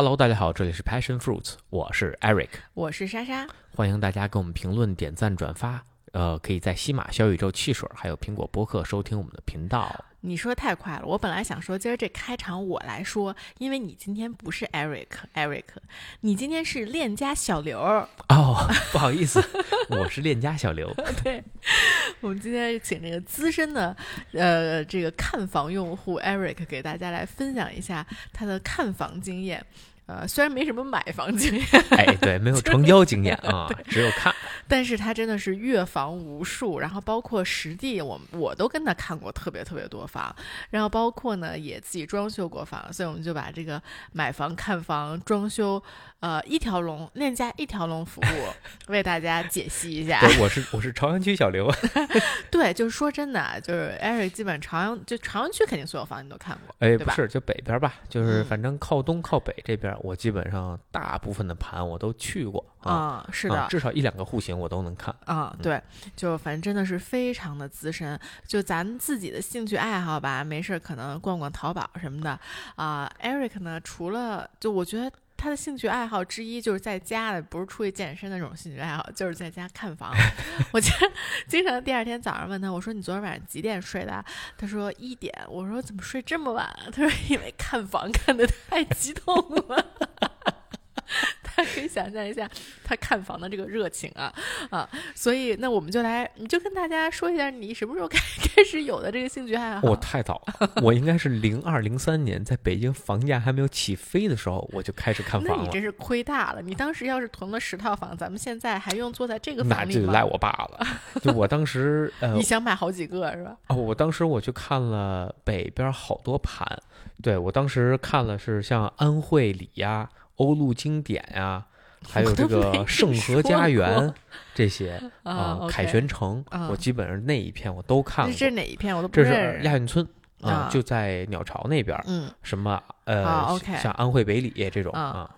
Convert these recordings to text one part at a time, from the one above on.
Hello，大家好，这里是 Passion Fruits，我是 Eric，我是莎莎，欢迎大家给我们评论、点赞、转发。呃，可以在西马、小宇宙、汽水还有苹果播客收听我们的频道。你说太快了，我本来想说今儿这开场我来说，因为你今天不是 Eric，Eric，你今天是链家小刘。哦，不好意思，我是链家小刘。对，我们今天请这个资深的呃这个看房用户 Eric 给大家来分享一下他的看房经验。呃，虽然没什么买房经验，哎，对，没有成交经验啊，只有看。但是他真的是阅房无数，然后包括实地，我我都跟他看过特别特别多房，然后包括呢也自己装修过房，所以我们就把这个买房、看房、装修，呃，一条龙链家一条龙服务为大家解析一下。对，我是我是朝阳区小刘。对，就是说真的，就是 Eric 基本朝阳就朝阳区肯定所有房你都看过，哎，不是就北边吧，就是反正靠东靠北这边。我基本上大部分的盘我都去过啊，是的，至少一两个户型我都能看啊。对，就反正真的是非常的资深。就咱自己的兴趣爱好吧，没事可能逛逛淘宝什么的啊。Eric 呢，除了就我觉得。他的兴趣爱好之一就是在家的，不是出去健身那种兴趣爱好，就是在家看房。我觉得经常第二天早上问他，我说你昨天晚上几点睡的？他说一点。我说怎么睡这么晚？他说因为看房看的太激动了。可 以想象一下他看房的这个热情啊啊！所以那我们就来，你就跟大家说一下，你什么时候开开始有的这个兴趣爱好？我太早，我应该是零二零三年，在北京房价还没有起飞的时候，我就开始看房了。那你真是亏大了！你当时要是囤了十套房，咱们现在还用坐在这个房里吗？那就赖我爸了。就我当时，呃，你想买好几个是吧？哦，我当时我去看了北边好多盘，对我当时看了是像安慧里呀。欧陆经典呀，还有这个盛和家园这些 啊，凯旋城，我基本上那一片我都看过。这是哪一片？我都不这是亚运村啊，就在鸟巢那边。嗯，什么呃，像安徽北里这种啊。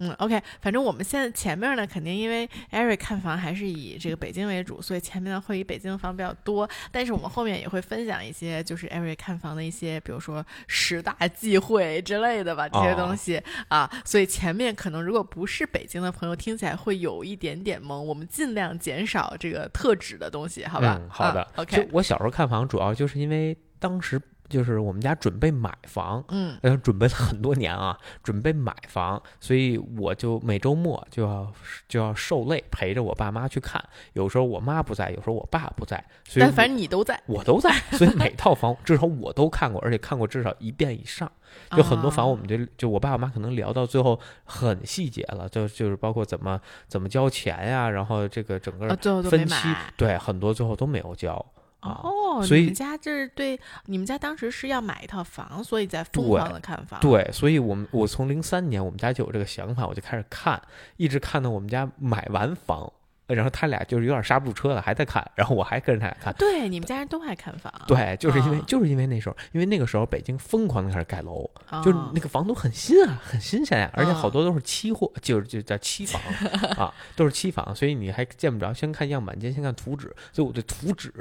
嗯，OK，反正我们现在前面呢，肯定因为 Eric 看房还是以这个北京为主，所以前面呢会以北京的房比较多。但是我们后面也会分享一些，就是 Eric 看房的一些，比如说十大忌讳之类的吧，这些东西啊。所以前面可能如果不是北京的朋友，听起来会有一点点懵。我们尽量减少这个特指的东西，好吧？好的，OK。我小时候看房主要就是因为当时。就是我们家准备买房，嗯，准备了很多年啊，准备买房，所以我就每周末就要就要受累陪着我爸妈去看。有时候我妈不在，有时候我爸不在，所以但反正你都在，我都在，所以每套房至少我都看过，而且看过至少一遍以上。就很多房，我们就就我爸我妈可能聊到最后很细节了，就就是包括怎么怎么交钱呀，然后这个整个分期，对，很多最后都没有交。哦，所以你们家这是对你们家当时是要买一套房，所以在疯狂的看房。对，所以我们我从零三年我们家就有这个想法，我就开始看，一直看到我们家买完房，然后他俩就是有点刹不住车了，还在看，然后我还跟着他俩看。对，你们家人都爱看房。对，就是因为就是因为那时候，因为那个时候北京疯狂的开始盖楼，就是那个房都很新啊，很新鲜呀，而且好多都是期货，就是就叫期房 啊，都是期房，所以你还见不着，先看样板间，先看图纸，所以我对图纸。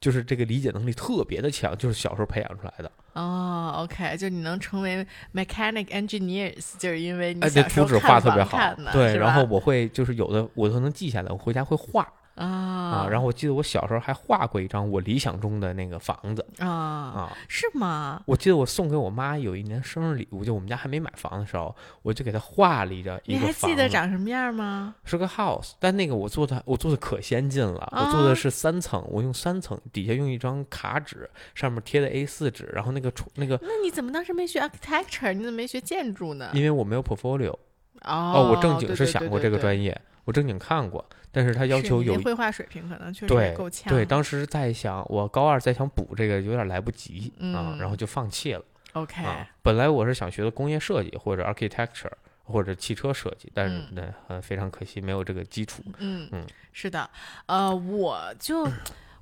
就是这个理解能力特别的强，就是小时候培养出来的。哦，OK，就你能成为 mechanic engineers，就是因为你图纸画特别好。的。对，然后我会就是有的我都能记下来，我回家会画。啊啊！然后我记得我小时候还画过一张我理想中的那个房子啊啊，是吗？我记得我送给我妈有一年生日礼物，就我们家还没买房的时候，我就给她画了一张一个你还记得长什么样吗？是个 house，但那个我做的我做的可先进了，我做的是三层，我用三层，底下用一张卡纸，上面贴的 A 四纸，然后那个那个。那你怎么当时没学 architecture？你怎么没学建筑呢？因为我没有 portfolio。哦，我正经是想过这个专业，我正经看过。但是他要求有绘画水平，可能确实够呛。对，当时在想，我高二在想补这个，有点来不及啊，然后就放弃了。OK，本来我是想学的工业设计或者 architecture 或者汽车设计，但是呢，呃，非常可惜没有这个基础。嗯嗯，是的，呃，我就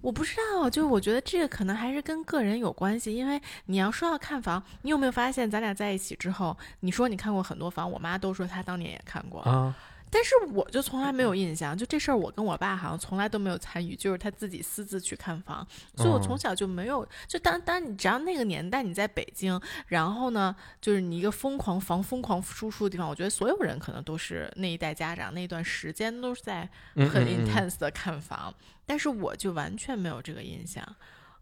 我不知道，就是我觉得这个可能还是跟个人有关系，因为你要说要看房，你有没有发现咱俩在一起之后，你说你看过很多房，我妈都说她当年也看过啊。但是我就从来没有印象，就这事儿我跟我爸好像从来都没有参与，就是他自己私自去看房，所以我从小就没有。就当当你只要那个年代你在北京，然后呢，就是你一个疯狂房疯狂输出的地方，我觉得所有人可能都是那一代家长那段时间都是在很 intense 的看房，但是我就完全没有这个印象。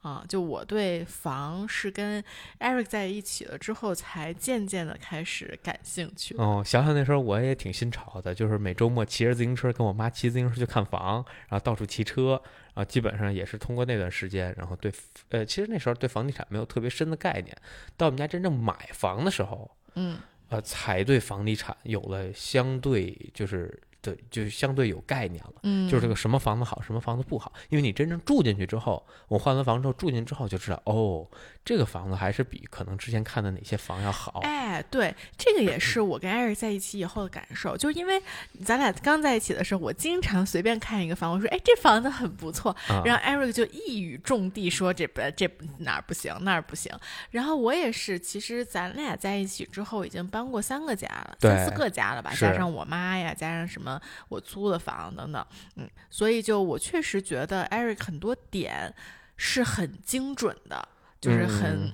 啊，就我对房是跟 Eric 在一起了之后，才渐渐的开始感兴趣。哦，想想那时候我也挺新潮的，就是每周末骑着自行车跟我妈骑自行车去看房，然后到处骑车，然后，基本上也是通过那段时间，然后对，呃，其实那时候对房地产没有特别深的概念，到我们家真正买房的时候，嗯，呃，才对房地产有了相对就是。对，就相对有概念了，嗯，就是这个什么房子好，什么房子不好，因为你真正住进去之后，我换完房之后住进之后就知道，哦。这个房子还是比可能之前看的哪些房要好。哎，对，这个也是我跟艾瑞在一起以后的感受。就因为咱俩刚在一起的时候，我经常随便看一个房，我说：“哎，这房子很不错。”然后艾瑞就一语中的说：“这不这哪儿不行，那儿不行。”然后我也是，其实咱俩在一起之后已经搬过三个家了，三四个家了吧，加上我妈呀，加上什么我租的房等等，嗯，所以就我确实觉得艾瑞很多点是很精准的。就是很，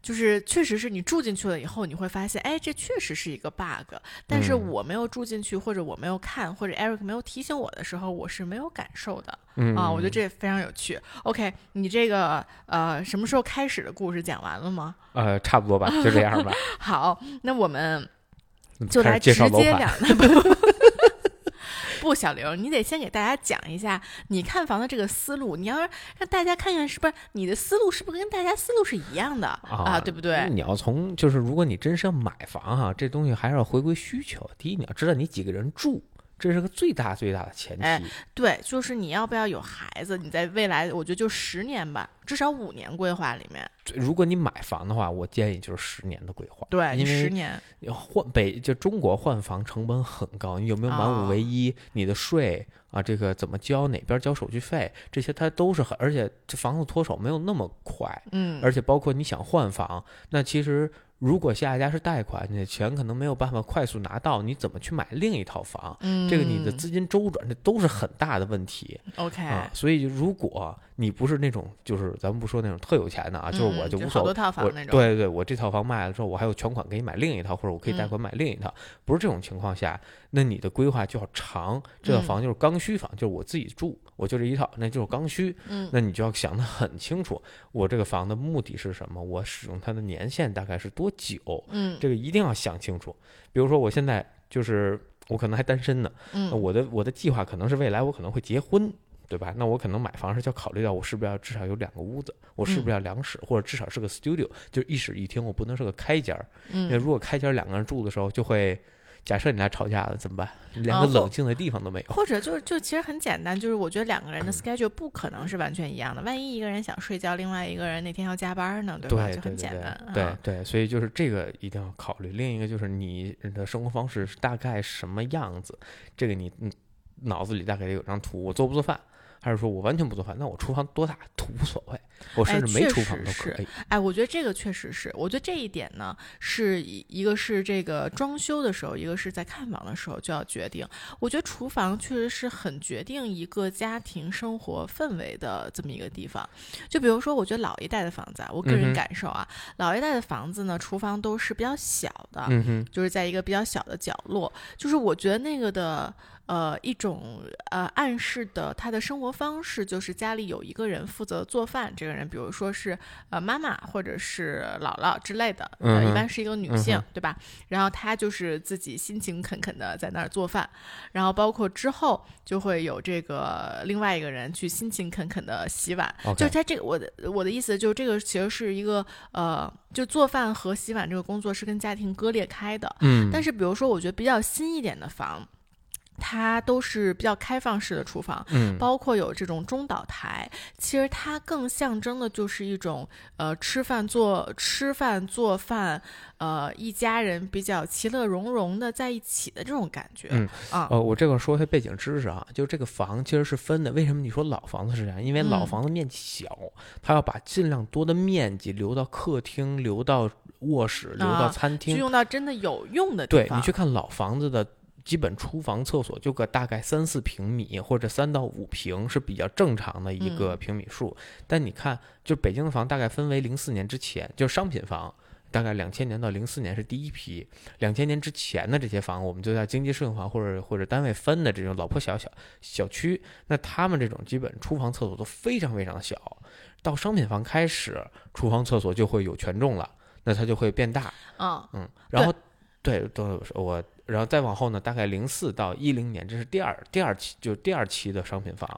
就是确实是你住进去了以后，你会发现，哎，这确实是一个 bug。但是我没有住进去，或者我没有看，或者 Eric 没有提醒我的时候，我是没有感受的。啊，我觉得这非常有趣。OK，你这个呃，什么时候开始的故事讲完了吗？呃，差不多吧，就这样吧。好，那我们就来直接两。不，小刘，你得先给大家讲一下你看房的这个思路。你要让大家看看，是不是你的思路是不是跟大家思路是一样的啊？对不对？你要从就是，如果你真是要买房哈，这东西还是要回归需求。第一，你要知道你几个人住。这是个最大最大的前提。哎，对，就是你要不要有孩子？你在未来，我觉得就十年吧，至少五年规划里面。如果你买房的话，我建议就是十年的规划。对，因为十年换北就中国换房成本很高，你有没有满五唯一？你的税啊，这个怎么交？哪边交手续费？这些它都是很，而且这房子脱手没有那么快。嗯，而且包括你想换房，那其实。如果下一家是贷款，你的钱可能没有办法快速拿到，你怎么去买另一套房？嗯，这个你的资金周转，这都是很大的问题。OK，啊，所以如果你不是那种，就是咱们不说那种特有钱的啊，就是我就无所谓，我对对对，我这套房卖了之后，我还有全款给你买另一套，或者我可以贷款买另一套，不是这种情况下，那你的规划就要长。这套房就是刚需房，就是我自己住，我就这一套，那就是刚需。嗯，那你就要想得很清楚，我这个房的目的是什么？我使用它的年限大概是多？久，嗯，这个一定要想清楚。比如说，我现在就是我可能还单身呢，嗯，我的我的计划可能是未来我可能会结婚，对吧？那我可能买房时就要考虑到我是不是要至少有两个屋子，我是不是要两室，或者至少是个 studio，就一室一厅，我不能是个开间儿，因为如果开间两个人住的时候就会。假设你俩吵架了怎么办？连个冷静的地方都没有。或者就就其实很简单，就是我觉得两个人的 schedule 不可能是完全一样的。万一一个人想睡觉，另外一个人那天要加班呢，对吧？就很简单。对对，所以就是这个一定要考虑。另一个就是你的生活方式大概什么样子，这个你嗯脑子里大概得有张图。我做不做饭？还是说我完全不做饭，那我厨房多大都无所谓，我甚至没厨房都可以。哎，我觉得这个确实是，我觉得这一点呢，是一个是这个装修的时候，一个是在看房的时候就要决定。我觉得厨房确实是很决定一个家庭生活氛围的这么一个地方。就比如说，我觉得老一代的房子，啊，我个人感受啊，老一代的房子呢，厨房都是比较小的，就是在一个比较小的角落，就是我觉得那个的。呃，一种呃暗示的他的生活方式就是家里有一个人负责做饭，这个人比如说是呃妈妈或者是姥姥之类的，呃一般是一个女性，对吧？然后她就是自己辛勤恳恳的在那儿做饭，然后包括之后就会有这个另外一个人去辛勤恳恳的洗碗，就是他这个我的我的意思就是这个其实是一个呃，就做饭和洗碗这个工作是跟家庭割裂开的，嗯，但是比如说我觉得比较新一点的房。它都是比较开放式的厨房，嗯，包括有这种中岛台，其实它更象征的就是一种呃吃饭做吃饭做饭，呃一家人比较其乐融融的在一起的这种感觉，嗯啊，呃我这个说一下背景知识啊，就这个房其实是分的，为什么你说老房子是这样？因为老房子面积小，它要把尽量多的面积留到客厅，留到卧室，留到餐厅，用到真的有用的地方。对你去看老房子的。基本厨房、厕所就个大概三四平米或者三到五平是比较正常的一个平米数。但你看，就北京的房大概分为零四年之前，就是商品房。大概两千年到零四年是第一批，两千年之前的这些房，我们就叫经济适用房或者或者单位分的这种老破小小小区。那他们这种基本厨房厕所都非常非常的小，到商品房开始，厨房厕所就会有权重了，那它就会变大。嗯嗯，然后对，都我，然后再往后呢，大概零四到一零年，这是第二第二期，就第二期的商品房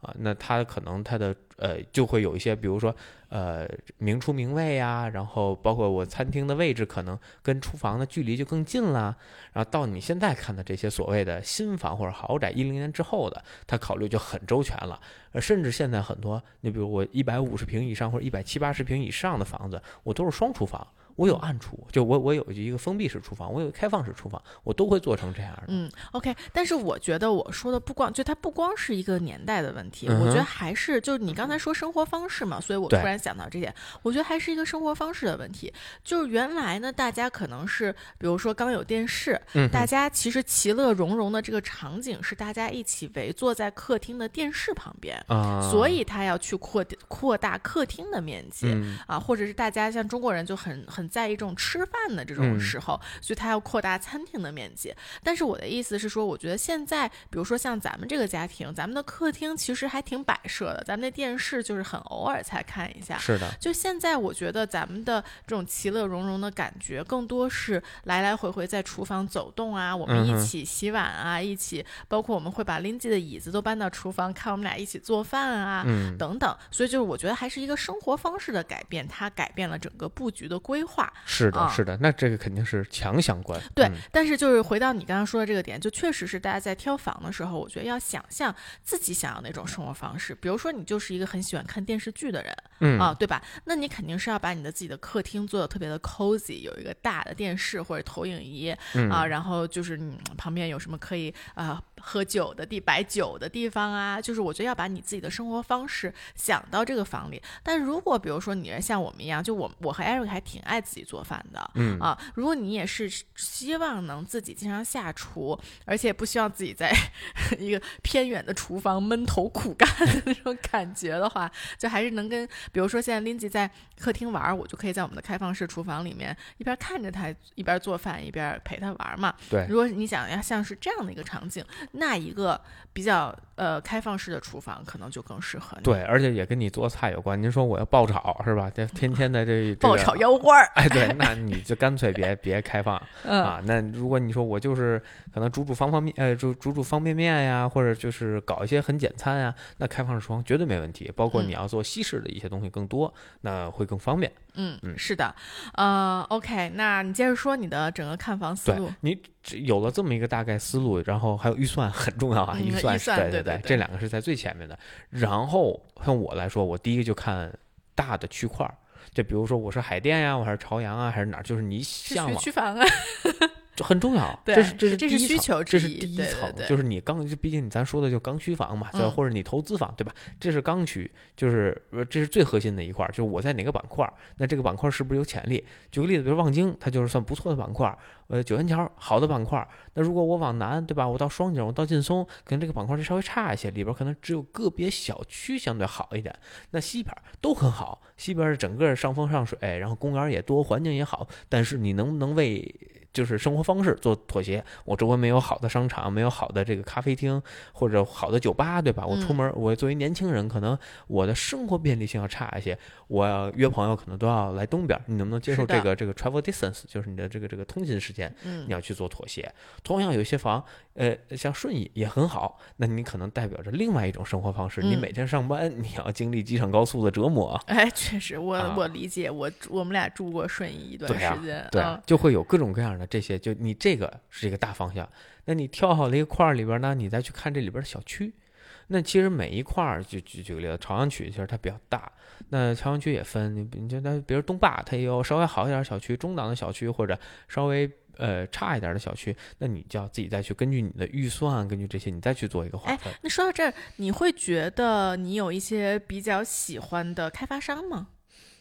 啊，那它可能它的呃就会有一些，比如说。呃，明厨明卫啊，然后包括我餐厅的位置可能跟厨房的距离就更近了。然后到你现在看的这些所谓的新房或者豪宅，一零年之后的，他考虑就很周全了。呃，甚至现在很多，你比如我一百五十平以上或者一百七八十平以上的房子，我都是双厨房。我有暗厨，就我我有一个封闭式厨房，我有开放式厨房，我都会做成这样的。嗯，OK。但是我觉得我说的不光就它不光是一个年代的问题，我觉得还是就是你刚才说生活方式嘛，所以我突然想到这点，我觉得还是一个生活方式的问题。就是原来呢，大家可能是比如说刚有电视，大家其实其乐融融的这个场景是大家一起围坐在客厅的电视旁边啊，所以他要去扩扩大客厅的面积啊，或者是大家像中国人就很很。在一种吃饭的这种时候，所以他要扩大餐厅的面积。但是我的意思是说，我觉得现在，比如说像咱们这个家庭，咱们的客厅其实还挺摆设的，咱们的电视就是很偶尔才看一下。是的。就现在，我觉得咱们的这种其乐融融的感觉，更多是来来回回在厨房走动啊，我们一起洗碗啊，一起，包括我们会把 Lindsay 的椅子都搬到厨房，看我们俩一起做饭啊，等等。所以就是我觉得还是一个生活方式的改变，它改变了整个布局的规划。是的，是的，那这个肯定是强相关。对，但是就是回到你刚刚说的这个点，就确实是大家在挑房的时候，我觉得要想象自己想要那种生活方式。比如说，你就是一个很喜欢看电视剧的人，嗯啊，对吧？那你肯定是要把你的自己的客厅做的特别的 cozy，有一个大的电视或者投影仪啊，然后就是你旁边有什么可以啊喝酒的地摆酒的地方啊，就是我觉得要把你自己的生活方式想到这个房里。但如果比如说你像我们一样，就我我和 Eric 还挺爱自己做饭的，嗯啊，如果你也是希望能自己经常下厨，而且不希望自己在一个偏远的厨房闷头苦干的那种感觉的话，就还是能跟，比如说现在 Lindsay 在客厅玩，我就可以在我们的开放式厨房里面一边看着他一边做饭，一边陪他玩嘛。对，如果你想要像是这样的一个场景，那一个比较呃开放式的厨房可能就更适合你。对，而且也跟你做菜有关。您说我要爆炒是吧？这 天天的这爆炒腰花儿，哎，对，那你就干脆别别开放啊。那如果你说我就是可能煮煮方方面呃煮煮煮方便面呀，或者就是搞一些很简餐呀，那开放式厨房绝对没问题。包括你要做西式的一些东西更多，那会更方便。嗯嗯，是的，呃，OK，那你接着说你的整个看房思路。你有了这么一个大概思路，然后还有预算很重要啊，预算对对对，这两个是在最前面的。然后像我来说，我第一个就看大的区块儿。就比如说，我是海淀呀，我还是朝阳啊，还是哪儿？就是你向往区房啊，就很重要。对，这是这是这是需求，这是第一层，就是你刚，毕竟咱说的就刚需房嘛，或者你投资房，对吧？这是刚需，就是这是最核心的一块儿，就是我在哪个板块，那这个板块是不是有潜力？举个例子，比如望京，它就是算不错的板块。呃，九元桥好的板块，那如果我往南，对吧？我到双井，我到劲松，可能这个板块就稍微差一些，里边可能只有个别小区相对好一点。那西边都很好，西边整个上风上水，然后公园也多，环境也好，但是你能不能为？就是生活方式做妥协，我周围没有好的商场，没有好的这个咖啡厅或者好的酒吧，对吧？我出门，我作为年轻人，可能我的生活便利性要差一些。我要约朋友，可能都要来东边，你能不能接受这个这个 travel distance，就是你的这个这个通勤时间，你要去做妥协。同样，有些房，呃，像顺义也很好，那你可能代表着另外一种生活方式。你每天上班，你要经历机场高速的折磨。哎，确实，我我理解，我我们俩住过顺义一段时间，对，就会有各种各样的。这些就你这个是一个大方向，那你挑好了一个块儿里边呢，你再去看这里边的小区，那其实每一块儿就举举个例子，朝阳区其实它比较大，那朝阳区也分，你你就那比如东坝，它也有稍微好一点的小区，中档的小区或者稍微呃差一点的小区，那你就要自己再去根据你的预算，根据这些你再去做一个划分。那说到这儿，你会觉得你有一些比较喜欢的开发商吗？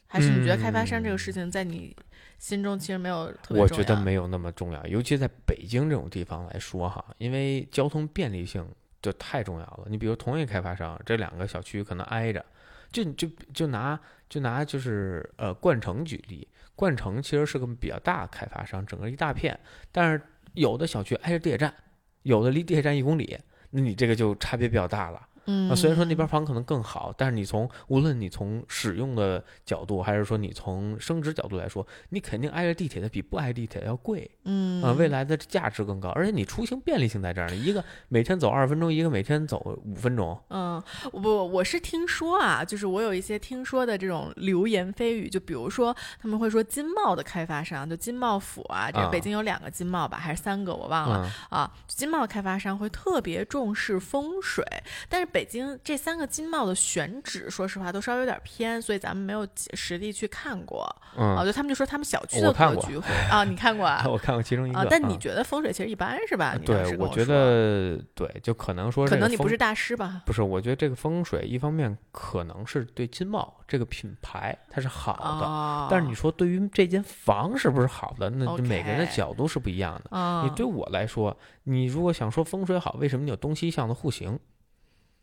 还是你觉得开发商这个事情在你？心中其实没有特别我重要觉得没有那么重要，尤其在北京这种地方来说哈，因为交通便利性就太重要了。你比如同一个开发商，这两个小区可能挨着，就就就拿就拿就是呃冠城举例，冠城其实是个比较大开发商，整个一大片，但是有的小区挨着地铁站，有的离地铁站一公里，那你这个就差别比较大了。嗯。啊，虽然说那边房可能更好，但是你从无论你从使用的角度，还是说你从升值角度来说，你肯定挨着地铁的比不挨地铁的要贵。嗯。啊、未来的价值更高，而且你出行便利性在这儿呢，一个每天走二十分钟，一个每天走五分钟，嗯，我不，我是听说啊，就是我有一些听说的这种流言蜚语，就比如说他们会说金茂的开发商，就金茂府啊，这啊。北京有两个金茂吧，还是三个，我忘了、嗯。啊。金茂开发商会特别重视风水，但是北京这三个金茂的选址，说实话都稍微有点偏，所以咱们没有实地去看过啊。嗯，就他们就说他们小区的格局啊，你看过啊？我看过其中一个，啊，但你嗯觉得风水其实一般是吧？对，我觉得对，就可能说可能你不是大师吧？不是，我觉得这个风水一方面可能是对金茂这个品牌它是好的，哦，但是你说对于这间房是不是好的，那每个人的角度是不一样的。啊，你对我来说，你如果想说风水好，为什么你有东西向的户型？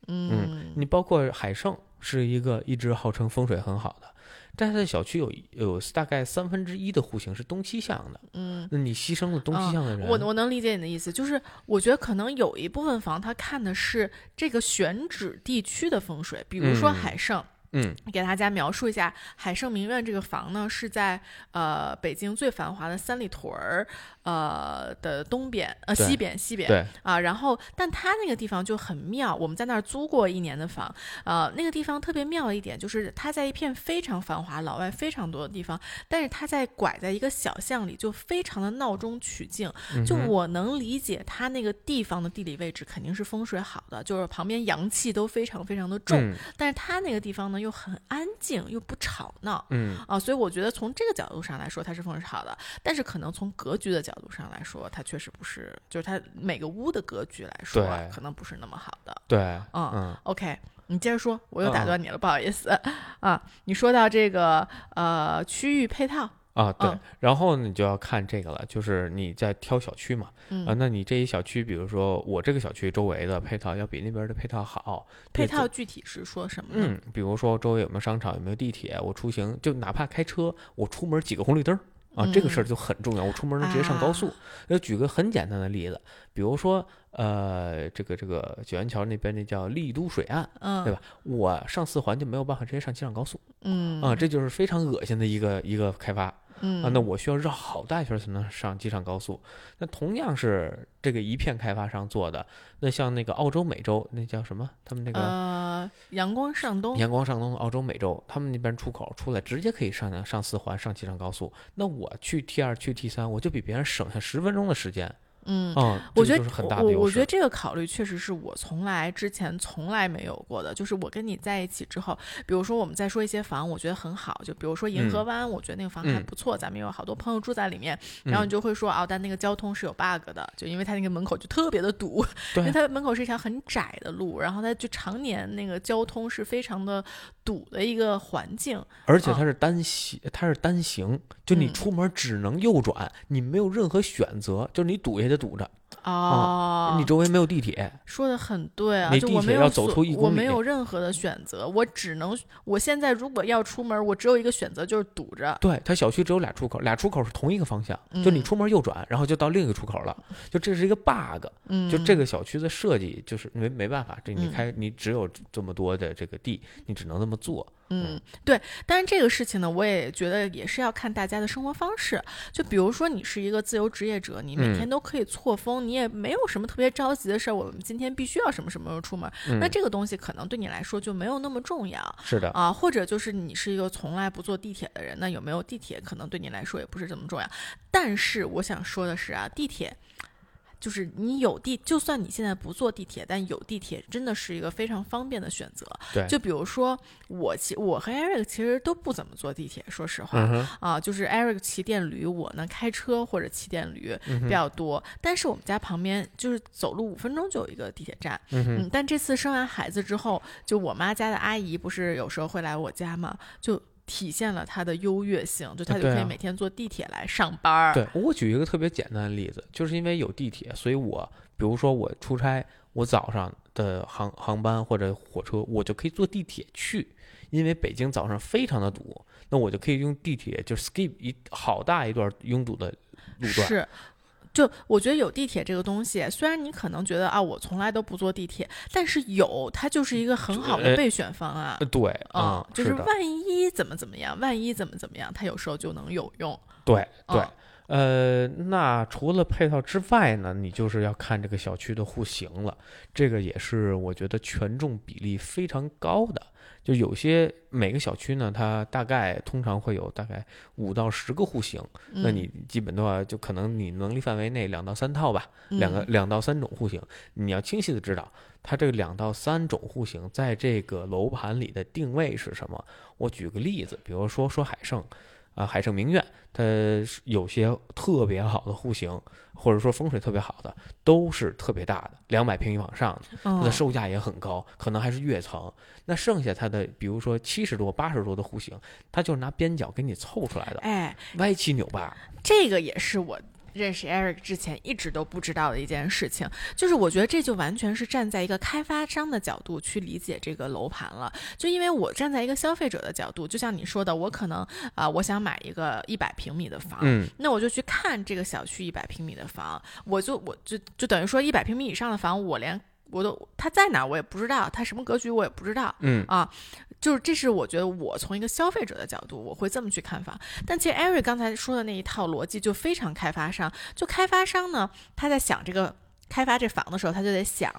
嗯。你包括海盛是一个一直号称风水很好的，但是它的小区有有大概三分之一的户型是东西向的，嗯。那你牺牲了东西向的人，我我能理解你的意思，就是我觉得可能有一部分房，它看的是这个选址地区的风水，比如说嗯。海盛，嗯。给大家描述一下，海盛名苑这个房呢是在呃北京最繁华的三里屯儿呃的东边呃西边西边对，啊，然后但它那个地方就很妙，我们在那儿租过一年的房，呃，那个地方特别妙的一点就是它在一片非常繁华、老外非常多的地方，但是它在拐在一个小巷里，就非常的闹中取静。就我能理解它那个地方的地理位置肯定是风水好的，就是旁边阳气都非常非常的重，嗯但是它那个地方呢又很安静，又不吵闹。嗯啊，所以我觉得从这个角度上来说，它是风水好的，但是可能从格局的角度上来说，它确实不是，就是它每个屋的格局来说可能不是那么好的。对，嗯嗯。OK，你接着说，我又打嗯断你了，不好意思。啊。你说到这个呃区域配套，啊，对嗯，然后你就要看这个了，就是你在挑小区嘛，嗯，啊，那你这一小区，比如说我这个小区周围的配套要比那边的配套好，配套具体是说什么呢？嗯，比如说周围有没有商场，有没有地铁，我出行就哪怕开车，我出门几个红绿灯儿啊，这个事儿嗯就很重要，我出门能直接上高速啊。举个很简单的例子，比如说呃，这个这个九元桥那边那叫丽都水岸，嗯，对吧？我上四环就没有办法直接上机场高速嗯啊，这就是非常恶心的一个一个开发。嗯啊，那我需要绕好大一圈才能上机场高速。那同样是这个一片开发商做的，那像那个澳洲美洲那叫什么？他们那个呃阳光上东，阳光上东澳洲美洲，他们那边出口出来直接可以上上四环上机场高速。那我去 T 二去 T 三，我就比别人省下十分钟的时间。嗯。啊，我觉得我我觉得。这个考虑确实是我从来之前从来没有过的。就是我跟你在一起之后，比如说我们再说一些房，我觉得很好，就比如说银河嗯湾，我觉得那个房还嗯不错，咱们有好多朋友住在里面。然后嗯你就会说啊，但那个交通是有 bug 的，就因为它那个门口就特别的堵，因为对它门口是一条很窄的路，然后它就常年那个交通是非常的堵的一个环境。啊而且它是单行，它是单行，就你嗯出门只能右转，你没有任何选择，就是你堵也得堵着，哦，你周围没有地铁。说的很对啊，你就我没有地铁要走出一公里我没有任何的选择，我只能，我现在如果要出门，我只有一个选择，就是堵着。对，它小区只有俩出口，俩出口是同一个方向，就你嗯出门右转，然后就到另一个出口了，就这是一个 bug。嗯，就这个小区的设计，就是没没办法，这你嗯开你只有这么多的这个地，你只能这么做。嗯，对，但是这个事情呢，我也觉得也是要看大家的生活方式。就比如说，你是一个自由职业者，你每嗯天都可以错峰，你也没有什么特别着急的事儿，我们今天必须要什么什么时候出门，那嗯，这个东西可能对你来说就没有那么重要。是的，啊，或者就是你是一个从来不坐地铁的人，那有没有地铁可能对你来说也不是这么重要。但是我想说的是啊，地铁。就是你有地，就算你现在不坐地铁，但有地铁真的是一个非常方便的选择。对，就比如说我其我和 Eric 其实都不怎么坐地铁，说实话、嗯，啊，就是 Eric 骑电驴，我呢开车或者骑电驴比较多。但是我们家旁边就是走路五分钟就有一个地铁站，嗯，嗯，但这次生完孩子之后，就我妈家的阿姨不是有时候会来我家嘛，就体现了它的优越性，就它就可以每天坐地铁来上班儿。对我举一个特别简单的例子，就是因为有地铁，所以我比如说我出差，我早上的航航班或者火车，我就可以坐地铁去，因为北京早上非常的堵，那我就可以用地铁就 skip 一好大一段拥堵的路段。是。就我觉得有地铁这个东西，虽然你可能觉得啊，我从来都不坐地铁，但是有它就是一个很好的呃备选方案。呃，对，啊、嗯，就是万一怎么怎么样，万一怎么怎么样，它有时候就能有用。对对。嗯呃，那除了配套之外呢，你就是要看这个小区的户型了。这个也是我觉得权重比例非常高的。就有些每个小区呢，它大概通常会有大概五到十个户型，那嗯你基本的话就可能你能力范围内两到三套吧，两个嗯两到三种户型，你要清晰的知道它这个两到三种户型在这个楼盘里的定位是什么。我举个例子，比如说说海盛，啊，海盛名苑，它有些特别好的户型，或者说风水特别好的，都是特别大的，两百平米往上的，它的嗯售价也很高，可能还是跃层。那剩下它的，比如说七十多、八十多的户型，它就是拿边角给你凑出来的，哎，歪七扭八。这个也是我认识 Eric 之前一直都不知道的一件事情，就是我觉得这就完全是站在一个开发商的角度去理解这个楼盘了。就因为我站在一个消费者的角度，就像你说的，我可能啊、我想买一个一百平米的房，嗯，那我就去看这个小区一百平米的房，我就我就就等于说一百平米以上的房，我连我都他在哪儿我也不知道，他什么格局我也不知道，嗯。啊，就是这是我觉得我从一个消费者的角度，我会这么去看房。但其实艾瑞刚才说的那一套逻辑就非常开发商，就开发商呢，他在想这个开发这房的时候，他就得想。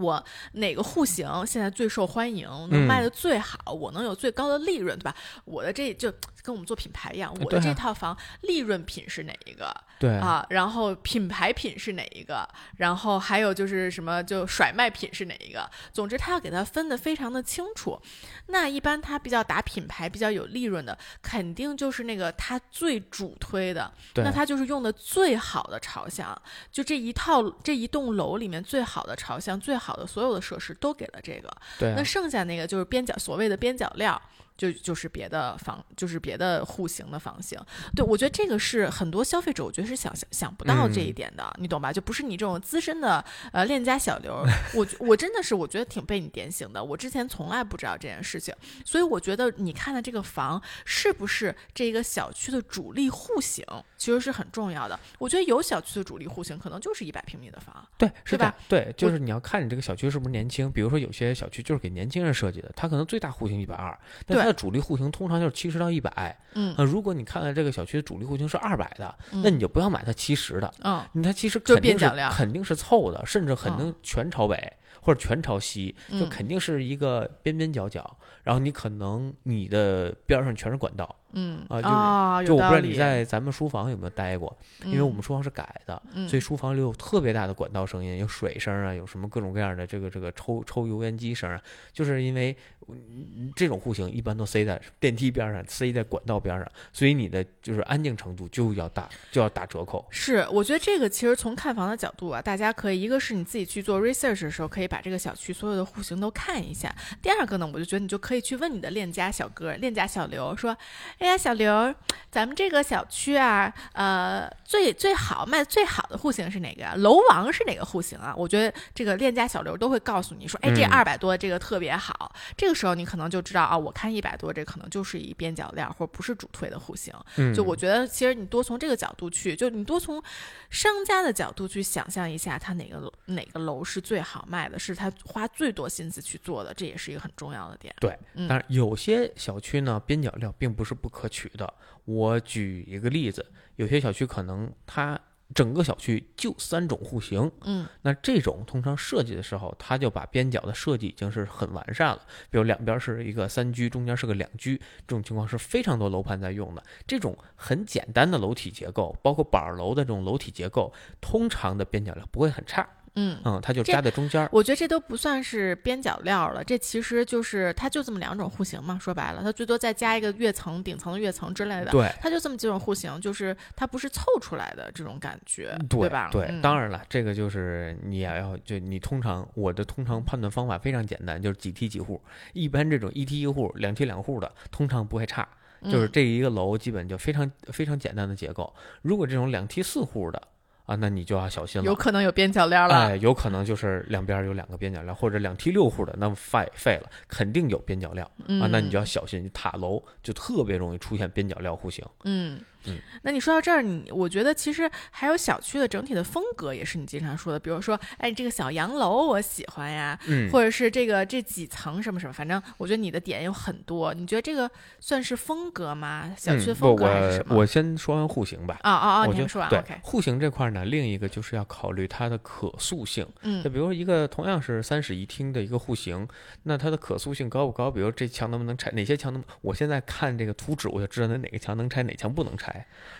我哪个户型现在最受欢迎，能卖的最好，我能有最高的利润，对吧？我的这就跟我们做品牌一样，我的这套房利润品是哪一个？对，啊，然后品牌品是哪一个，然后还有就是什么就甩卖品是哪一个，总之他要给它分的非常的清楚。那一般他比较打品牌、比较有利润的，肯定就是那个他最主推的，对。那他就是用的最好的朝向，就这一套这一栋楼里面最好的朝向、最好的所有的设施都给了这个，对啊那剩下那个就是边角所谓的边角料。就就是别的房，就是别的户型的房型，对我觉得这个是很多消费者，我觉得是想想想不到这一嗯点的，你懂吧？就不是你这种资深的呃链家小刘，我我真的是我觉得挺被你点醒的，我之前从来不知道这件事情，所以我觉得你看的这个房是不是这个小区的主力户型，其实是很重要的。我觉得有小区的主力户型，可能就是一百平米的房，对，是对吧？对，就是你要看你这个小区是不是年轻。比如说有些小区就是给年轻人设计的，它可能最大户型一百二，但它对的主力户型通常就是七十到一百。嗯那如果你看看这个小区的主力户型是二百的，嗯那你就不要买它七十的，嗯你它其实就肯定是肯定是凑的，甚至很嗯能全朝北。或者全朝西，就嗯肯定是一个边边角角，然后你可能你的边上全是管道，嗯啊就就我不知道你在咱们书房有没有待过，因为我们书房是改的，嗯所以书房里有特别大的管道声音，有水声啊，有什么各种各样的这个这个抽抽油烟机声啊，就是因为嗯这种户型一般都塞在电梯边上，塞在管道边上，所以你的就是安静程度就要打就要打折扣。是，我觉得这个其实从看房的角度啊，大家可以一个是你自己去做 research 的时候，可以把这个小区所有的户型都看一下。第二个呢，我就觉得你就可以去问你的链家小哥、链家小刘说：“哎呀，小刘，咱们这个小区啊，呃，最最好卖最好的户型是哪个呀？楼王是哪个户型啊？”我觉得这个链家小刘都会告诉你说：“哎，这嗯二百多这个特别好。这个时候你可能就知道啊，我看一百多这可能就是一边角料或者不是主推的户型。嗯，就我觉得，其实你多从这个角度去，就你多从商家的角度去想象一下，他哪个楼哪个楼是最好卖的，是他花最多心思去做的，这也是一个很重要的点。对，嗯当然有些小区呢边角料并不是不可取的。我举一个例子，有些小区可能它整个小区就三种户型，嗯那这种通常设计的时候，它就把边角的设计已经是很完善了。比如两边是一个三居，中间是个两居，这种情况是非常多楼盘在用的。这种很简单的楼体结构，包括板儿楼的这种楼体结构，通常的边角料不会很差。嗯嗯，它就这扎在中间儿。我觉得这都不算是边角料了，这其实就是它就这么两种户型嘛。说白了，它最多再加一个跃层、顶层的跃层之类的，对，它就这么几种户型，就是它不是凑出来的这种感觉，对吧？对，嗯当然了，这个就是你也要就你通常我的通常判断方法非常简单，就是几梯几户。一般这种一梯一户、两梯两户的，通常不会差。就是嗯这一个楼基本就非常非常简单的结构。如果这种两梯四户的啊，那你就要小心了。有可能有边角料了。哎，有可能就是两边有两个边角料，或者两梯六户的，那么废废了，肯定有边角料嗯、啊，那你就要小心。塔楼就特别容易出现边角料户型。嗯嗯，那你说到这儿，你我觉得其实还有小区的整体的风格也是你经常说的，比如说，哎，这个小洋楼我喜欢呀，嗯，或者是这个这几层什么什么，反正我觉得你的点有很多。你觉得这个算是风格吗？小区风格还是什么？我我先说完户型吧。啊啊啊！我觉得你还没说完对，OK，户型这块呢，另一个就是要考虑它的可塑性。嗯就比如一个同样是三室一厅的一个户型，那它的可塑性高不高？比如这墙能不能拆？哪些墙能？我现在看这个图纸，我就知道它哪个墙能拆，哪墙不能拆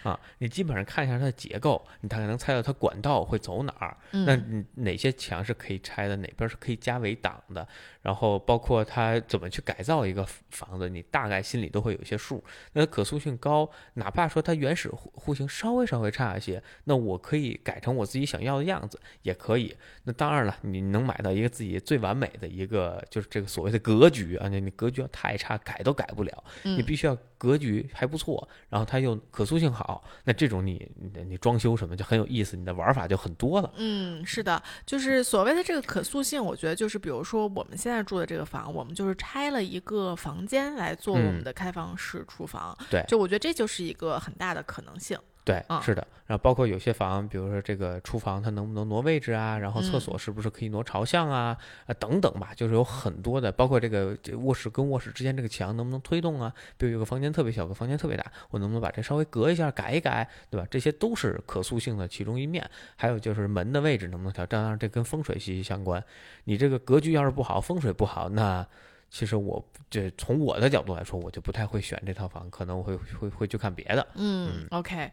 啊。你基本上看一下它的结构，你大概能猜到它管道会走哪儿。那哪些墙是可以拆的，哪边是可以加围挡的？然后包括它怎么去改造一个房子，你大概心里都会有一些数。那可塑性高，哪怕说它原始户户型稍微稍微差一些，那我可以改成我自己想要的样子，也可以。那当然了，你能买到一个自己最完美的一个，就是这个所谓的格局啊，你你格局要太差，改都改不了，你嗯必须要格局还不错，然后它又可塑性好，那这种你你你装修什么就很有意思，你的玩法就很多了。嗯，是的，就是所谓的这个可塑性，我觉得就是比如说我们现在住的这个房，我们就是拆了一个房间来做我们嗯的开放式厨房，对就我觉得这就是一个很大的可能性。对啊，是的，然后包括有些房，比如说这个厨房它能不能挪位置啊，然后厕嗯所是不是可以挪朝向啊，啊等等吧，就是有很多的，包括这个这卧室跟卧室之间这个墙能不能推动啊，比如有个房间特别小，个房间特别大，我能不能把这稍微隔一下，改一改，对吧？这些都是可塑性的其中一面。还有就是门的位置能不能调，当然这跟风水息息相关。你这个格局要是不好，风水不好，那其实我这从我的角度来说，我就不太会选这套房，可能我会会会去看别的。嗯 o k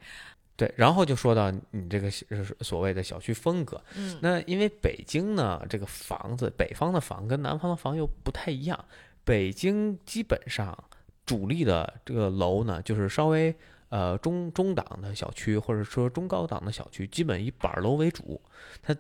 对，然后就说到你这个呃所谓的小区风格，嗯那因为北京呢，这个房子，北方的房跟南方的房又不太一样。北京基本上主力的这个楼呢，就是稍微呃中中档的小区，或者说中高档的小区，基本以板儿楼为主，它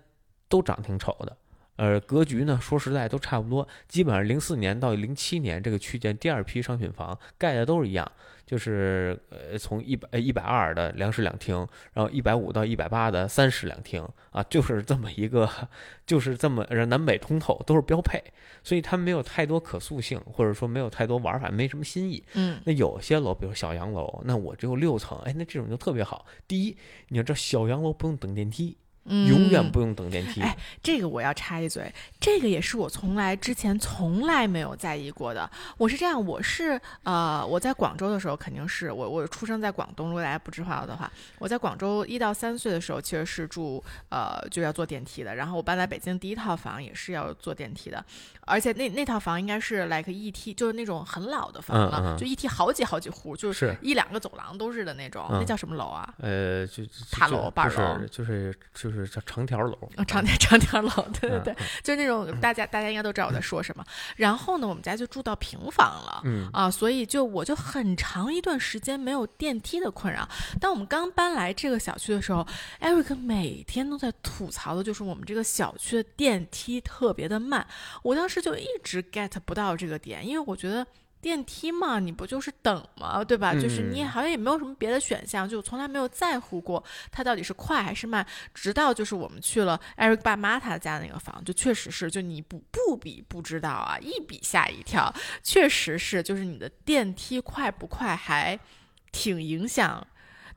都长挺丑的。呃，格局呢，说实在都差不多，基本上零四年到零七年这个区间，第二批商品房盖的都是一样，就是呃从一百一百二的两室两厅，然后一百五到一百八的三室两厅啊，就是这么一个，就是这么呃南北通透都是标配，所以它没有太多可塑性，或者说没有太多玩法，没什么新意。嗯那有些楼，比如小洋楼，那我只有六层，哎，那这种就特别好。第一，你要知道小洋楼不用等电梯，嗯，永远不用等电梯。哎这个我要插一嘴，这个也是我从来之前从来没有在意过的。我是这样，我是呃，我在广州的时候肯定是我我出生在广东，如果大家不知道的话，我在广州一到三岁的时候其实是住呃就要坐电梯的，然后我搬来北京第一套房也是要坐电梯的，而且那那套房应该是 like 一梯，就是那种很老的房了，嗯嗯就一梯好几好几户，就是是一两个走廊都是的那种，那嗯叫什么楼啊？呃，就就塔就楼板就楼是就是就是叫长条楼啊，长条长条楼，对对嗯对，就是那种大家大家应该都知道我在说什么。然后呢，我们家就住到平房了。嗯啊，所以就我就很长一段时间没有电梯的困扰。当我们刚搬来这个小区的时候，Eric 每天都在吐槽的就是我们这个小区的电梯特别的慢。我当时就一直 get 不到这个点，因为我觉得。电梯嘛，你不就是等嘛？对吧？就是你好像也没有什么别的选项，就从来没有在乎过它到底是快还是慢。直到就是我们去了 Eric 爸妈他家那个房，就确实是，就你不不比不知道啊，一比吓一跳，确实是，就是你的电梯快不快还挺影响。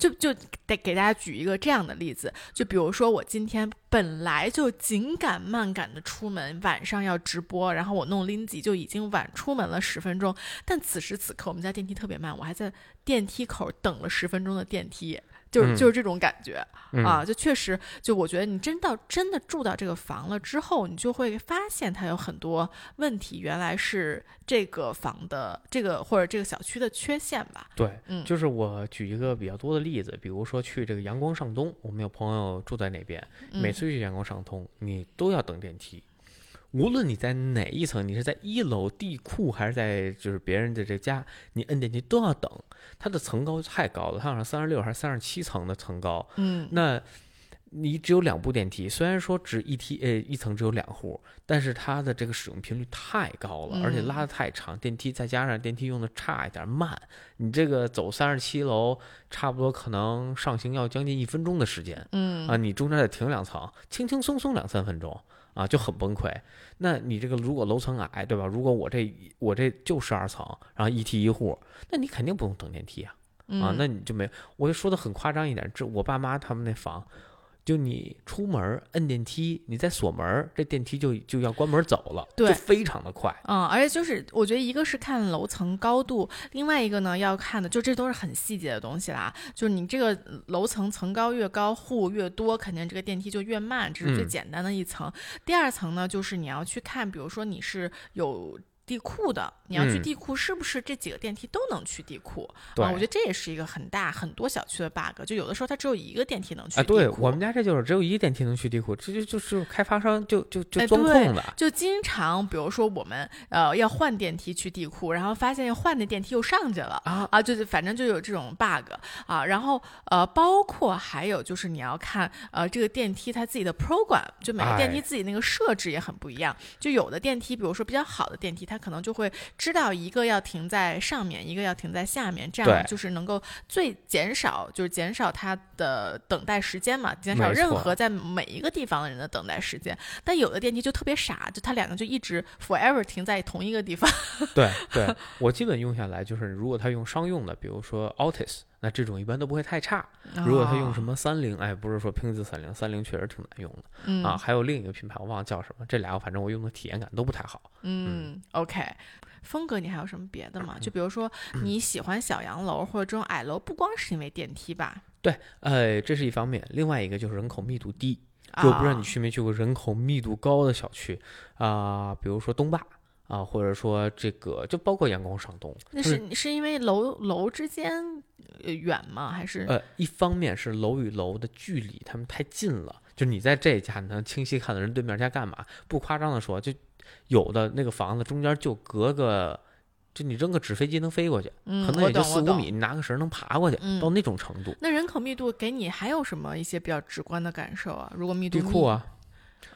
就就得给大家举一个这样的例子，就比如说我今天本来就紧赶慢赶的出门，晚上要直播，然后我弄拎急就已经晚出门了十分钟，但此时此刻我们家电梯特别慢，我还在电梯口等了十分钟的电梯。就是嗯就是这种感觉、嗯啊，就确实，就我觉得你真到真的住到这个房了之后，你就会发现它有很多问题，原来是这个房的这个或者这个小区的缺陷吧。对，嗯就是我举一个比较多的例子，比如说去这个阳光上东，我们有朋友住在那边，嗯每次去阳光上东，你都要等电梯。无论你在哪一层，你是在一楼地库还是在就是别人的这家，你摁电梯都要等。它的层高太高了，它好像三十六还是三十七层的层高，嗯那你只有两部电梯，虽然说只一梯呃一层只有两户，但是它的这个使用频率太高了，而且嗯拉的太长，电梯再加上电梯用的差一点慢，你这个走三十七楼，差不多可能上行要将近一分钟的时间嗯啊，你中间得停两层，轻轻松松两三分钟啊，就很崩溃。那你这个如果楼层矮，对吧？如果我这我这就十二层，然后一梯一户，那你肯定不用等电梯啊。啊嗯，那你就没，我就说的很夸张一点，这我爸妈他们那房，就你出门摁电梯，你再锁门，这电梯就就要关门走了，对就非常的快。嗯，而且就是我觉得一个是看楼层高度，另外一个呢要看的就这都是很细节的东西啦。就是你这个楼层层高越高，户越多，肯定这个电梯就越慢，这是最嗯简单的一层。第二层呢，就是你要去看，比如说你是有。地库的，你要去嗯地库，是不是这几个电梯都能去地库？对，啊，我觉得这也是一个很大很多小区的 bug，就有的时候它只有一个电梯能去啊，地库。对我们家这就是只有一个电梯能去地库，这就就是开发商就就就钻空的。就经常，比如说我们呃要换电梯去地库，然后发现换的电梯又上去了啊啊，就是反正就有这种 bug 啊。然后呃，包括还有就是你要看呃这个电梯它自己的 program，就每个电梯哎自己那个设置也很不一样。就有的电梯，比如说比较好的电梯，它可能就会知道一个要停在上面，一个要停在下面，这样就是能够最减少就是减少它的等待时间嘛，减少任何在每一个地方的人的等待时间。但有的电梯就特别傻，就它两个就一直 forever 停在同一个地方。对对，我基本用下来就是，如果它用商用的，比如说 Altis，那这种一般都不会太差。如果他用什么么三菱，哎，不是说拼字三菱，三菱确实挺难用的嗯啊。还有另一个品牌我忘了叫什么，这俩反正我用的体验感都不太好。嗯，OK。风格你还有什么别的吗？嗯 就比如说你喜欢小洋楼或者这种矮楼，不光是因为电梯吧？对，呃，这是一方面，另外一个就是人口密度低。就我不知道你啊去没去过人口密度高的小区啊、比如说东坝啊，或者说这个就包括阳光上东。那它是是因为楼楼之间呃远吗？还是呃，一方面是楼与楼的距离，他们太近了，就你在这家，你能清晰看到人对面家干嘛。不夸张的说，就有的那个房子中间就隔个，就你扔个纸飞机能飞过去，嗯，可能我也就四五米，你拿个绳能爬过去，嗯到那种程度。那人口密度给你还有什么一些比较直观的感受啊？如果密度密地库，啊，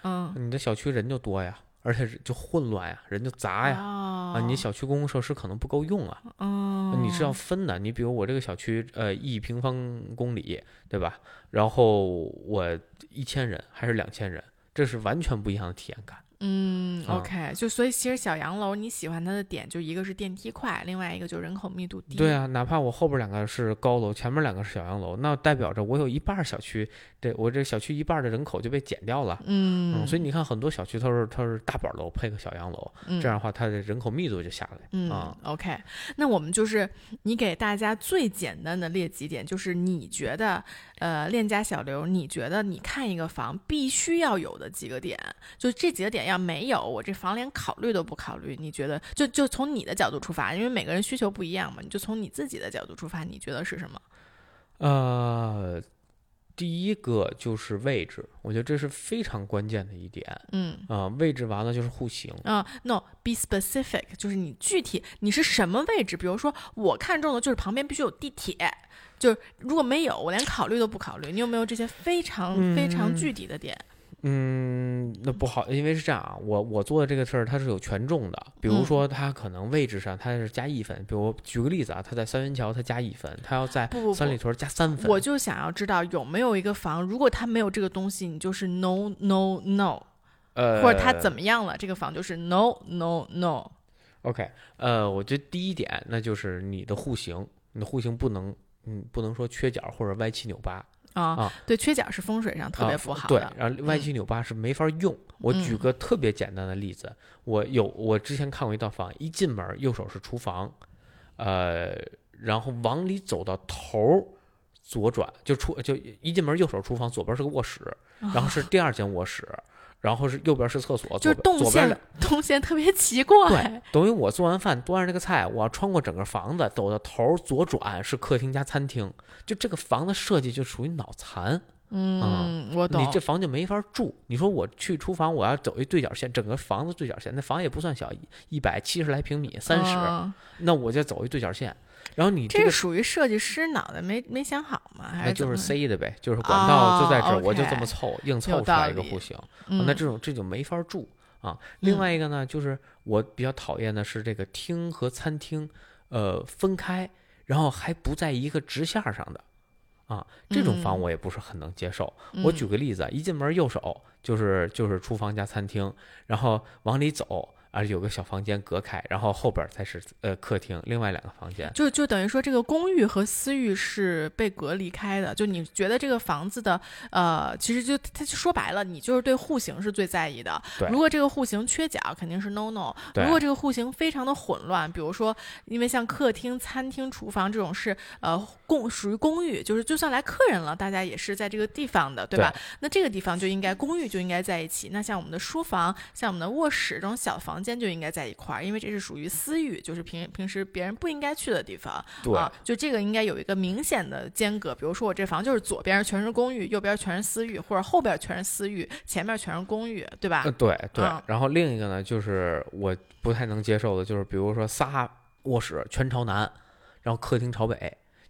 嗯，你的小区人就多呀，而且是就混乱呀，人就杂呀。啊啊，你小区公共设施可能不够用啊，啊，你是要分的。你比如我这个小区，呃，一平方公里，对吧？然后我一千人还是两千人，这是完全不一样的体验感。嗯啊，OK，就所以其实小洋楼你喜欢它的点就一个是电梯快，另外一个就人口密度低。对，啊，哪怕我后边两个是高楼，前面两个是小洋楼，那代表着我有一半小区，对我这小区一半的人口就被减掉了。嗯，所以你看很多小区它是它是大板楼配个小洋楼，嗯这样的话它的人口密度就下来。嗯、啊 o k 那我们就是你给大家最简单的列几点，就是你觉得，呃，链家小刘，你觉得你看一个房必须要有的几个点，就这几个点要没有，我这房连考虑都不考虑。你觉得，就就从你的角度出发，因为每个人需求不一样嘛，你就从你自己的角度出发，你觉得是什么？呃，第一个就是位置，我觉得这是非常关键的一点嗯。啊、位置完了就是户型。啊、n o be specific，就是你具体你是什么位置？比如说，我看中的就是旁边必须有地铁，就是如果没有，我连考虑都不考虑。你有没有这些非常非常嗯具体的点？嗯，那不好，因为是这样啊，我我做的这个事儿它是有权重的，比如嗯说它可能位置上它是加一分，比如举个例子啊，它在三元桥它加一分，它要在三里屯加三分，我就想要知道有没有一个房，如果它没有这个东西，你就是 no no no，呃，或者它怎么样了，这个房就是 no no no。OK，呃，我觉得第一点那就是你的户型，你的户型不能，嗯，不能说缺角或者歪七扭八，啊啊，对，缺角是风水上特别不好的。，然后歪嗯七扭八是没法用。我举嗯个特别简单的例子，我有我之前看过一套房，一进门右手是厨房，呃，然后往里走到头，左转就出就一进门右手厨房，左边是个卧室，然后是第二间卧室，然后是右边是厕所，就是动线动线特别奇怪。对，等于我做完饭端着这个菜，我要穿过整个房子，走到头左转是客厅加餐厅，就这个房子设计就属于脑残。嗯，我懂。你这房就没法住。你说我去厨房，我要走一对角线，整个房子对角线，那房也不算小，一百七十来平米，三十，那我就走一对角线。然后你这个属于设计师脑袋没没想好吗？还是就是塞的呗？就是管道就在这儿，我就这么凑，硬凑出来一个户型。那这种这就没法住啊。另外一个呢，就是我比较讨厌的是这个厅和餐厅，呃，分开，然后还不在一个直线上的啊。这种房我也不是很能接受。我举个例子，一进门右手就是就是厨房加餐厅，然后往里走。而有个小房间隔开，然后后边才是呃客厅，另外两个房间。就就等于说，这个公寓和私域是被隔离开的。就你觉得这个房子的呃，其实就它说白了，你就是对户型是最在意的。对。如果这个户型缺角，肯定是 no no。如果这个户型非常的混乱，比如说，因为像客厅、餐厅、厨房这种是呃公属于公寓，就是就算来客人了，大家也是在这个地方的，对吧？那这个地方就应该公寓就应该在一起。那像我们的书房、像我们的卧室这种小房。间就应该在一块儿，因为这是属于私域，就是平平时别人不应该去的地方。对，就这个应该有一个明显的间隔。比如说我这房就是左边全是公寓，右边全是私域，或者后边全是私域，前面全是公寓，对吧？对对。然后另一个呢，就是我不太能接受的，就是比如说仨卧室全朝南，然后客厅朝北，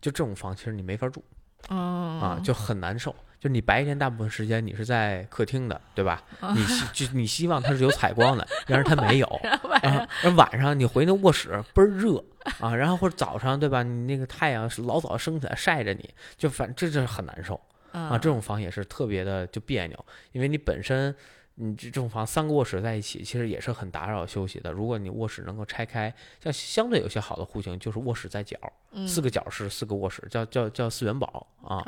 就这种房其实你没法住，啊，就很难受。就你白天大部分时间你是在客厅的，对吧？你希就你希望它是有采光的，然而它没有。啊，晚上你回那卧室倍儿热啊，然后或者早上对吧？你那个太阳是老早升起来晒着你，就反这这很难受啊。这种房也是特别的就别扭，因为你本身你这种房三个卧室在一起，其实也是很打扰休息的。如果你卧室能够拆开，像相对有些好的户型就是卧室在角，四个角是四个卧室，叫叫叫四元宝啊。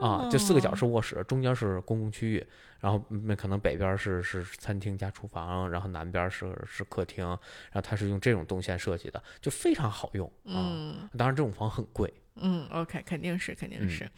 啊，就四个角是卧室，中间是公共区域，然后那可能北边是是餐厅加厨房，然后南边是是客厅，然后它是用这种动线设计的，就非常好用。嗯，当然这种房很贵。嗯，OK，肯定是肯定是，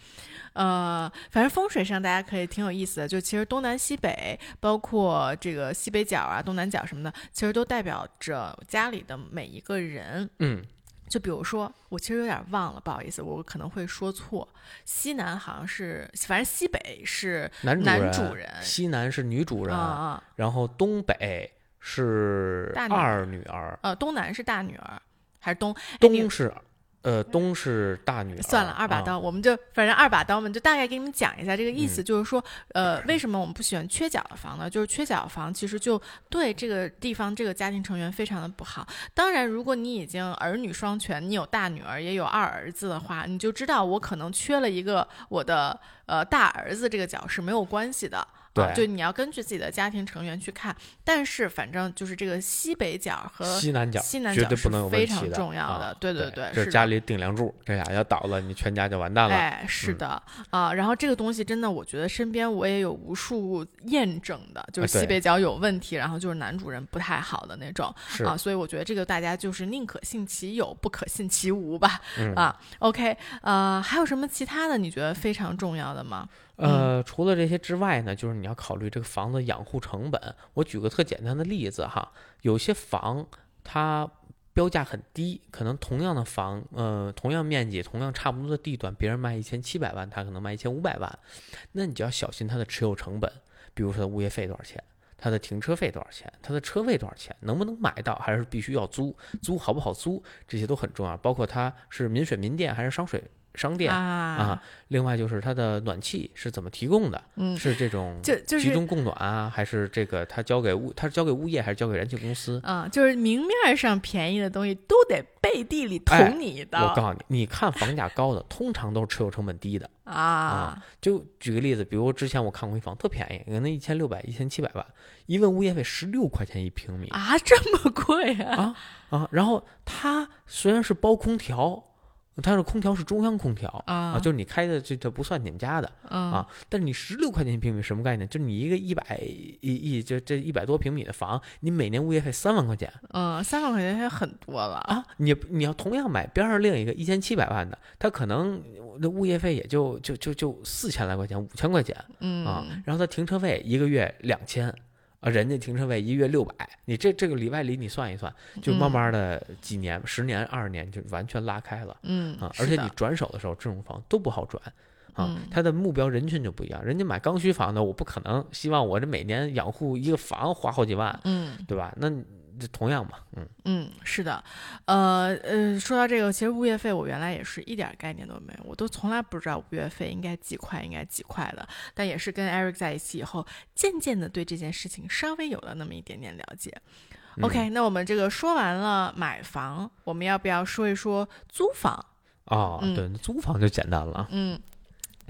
呃，反正风水上大家可以挺有意思的，就其实东南西北，包括这个西北角啊、东南角什么的，其实都代表着家里的每一个人。嗯。就比如说，我其实有点忘了，不好意思，我可能会说错。西南好像是，反正西北是男主人，西南是女主人，啊然后东北是二女儿，呃，东南是大女儿，还是东东是？呃，东是大女儿。算了，二把刀，我们就反正二把刀嘛，就大概给你们讲一下这个意思，就是说，呃，为什么我们不喜欢缺角的房呢？就是缺角房其实就对这个地方、这个家庭成员非常的不好。当然，如果你已经儿女双全，你有大女儿也有二儿子的话，你就知道我可能缺了一个我的呃大儿子这个角是没有关系的。对，就你要根据自己的家庭成员去看，但是反正就是这个西北角和西南角，西南角是非常重要的。对对对，是家里顶梁柱，这俩要倒了，你全家就完蛋了。哎，是的啊，然后这个东西真的，我觉得身边我也有无数验证的，就是西北角有问题，然后就是男主人不太好的那种啊，所以我觉得这个大家就是宁可信其有，不可信其无吧。啊，OK，呃，还有什么其他的你觉得非常重要的吗？呃，除了这些之外呢，就是你要考虑这个房子养护成本。我举个特简单的例子哈，有些房它标价很低，可能同样的房，呃，同样面积，同样差不多的地段，别人卖一千七百万，他可能卖一千五百万，那你就要小心它的持有成本，比如说物业费多少钱，它的停车费多少钱，它的车位多少钱，能不能买到，还是必须要租，租好不好租，这些都很重要，包括它是民水民电还是商水。商店啊，另外就是它的暖气是怎么提供的？嗯，是这种就就是集中供暖啊，还是这个它交给物，它是交给物业还是交给燃气公司？啊，就是明面上便宜的东西都得背地里捅你的。我告诉你，你看房价高的，通常都是持有成本低的啊。就举个例子，比如之前我看过一房特便宜，可能一千六百、一千七百万，一问物业费十六块钱一平米啊，这么贵啊啊！然后它虽然是包空调。它是空调是中央空调啊就是你开的这这不算你们家的嗯啊，但是你十六块钱一平米什么概念？就是你一个一百一一就这一百多平米的房，你每年物业费三万块钱嗯，三万块钱还很多了。啊！你你要同样买边上另一个一千七百万的，它可能那物业费也就就就就四千来块钱，五千块钱嗯啊，然后它停车费一个月两千。啊，人家停车位一月六百，你这这个里外里你算一算，就慢慢的几年、十年、二十年就完全拉开了嗯啊！而且你转手的时候，这种房都不好转啊嗯，它的目标人群就不一样。人家买刚需房的，我不可能希望我这每年养护一个房花好几万，嗯对吧？那这同样嘛，嗯嗯，是的，呃呃，说到这个，其实物业费我原来也是一点概念都没有，我都从来不知道物业费应该几块，应该几块的。但也是跟 Eric 在一起以后，渐渐的对这件事情稍微有了那么一点点了解。嗯 OK，那我们这个说完了买房，我们要不要说一说租房？哦，嗯对，租房就简单了，嗯，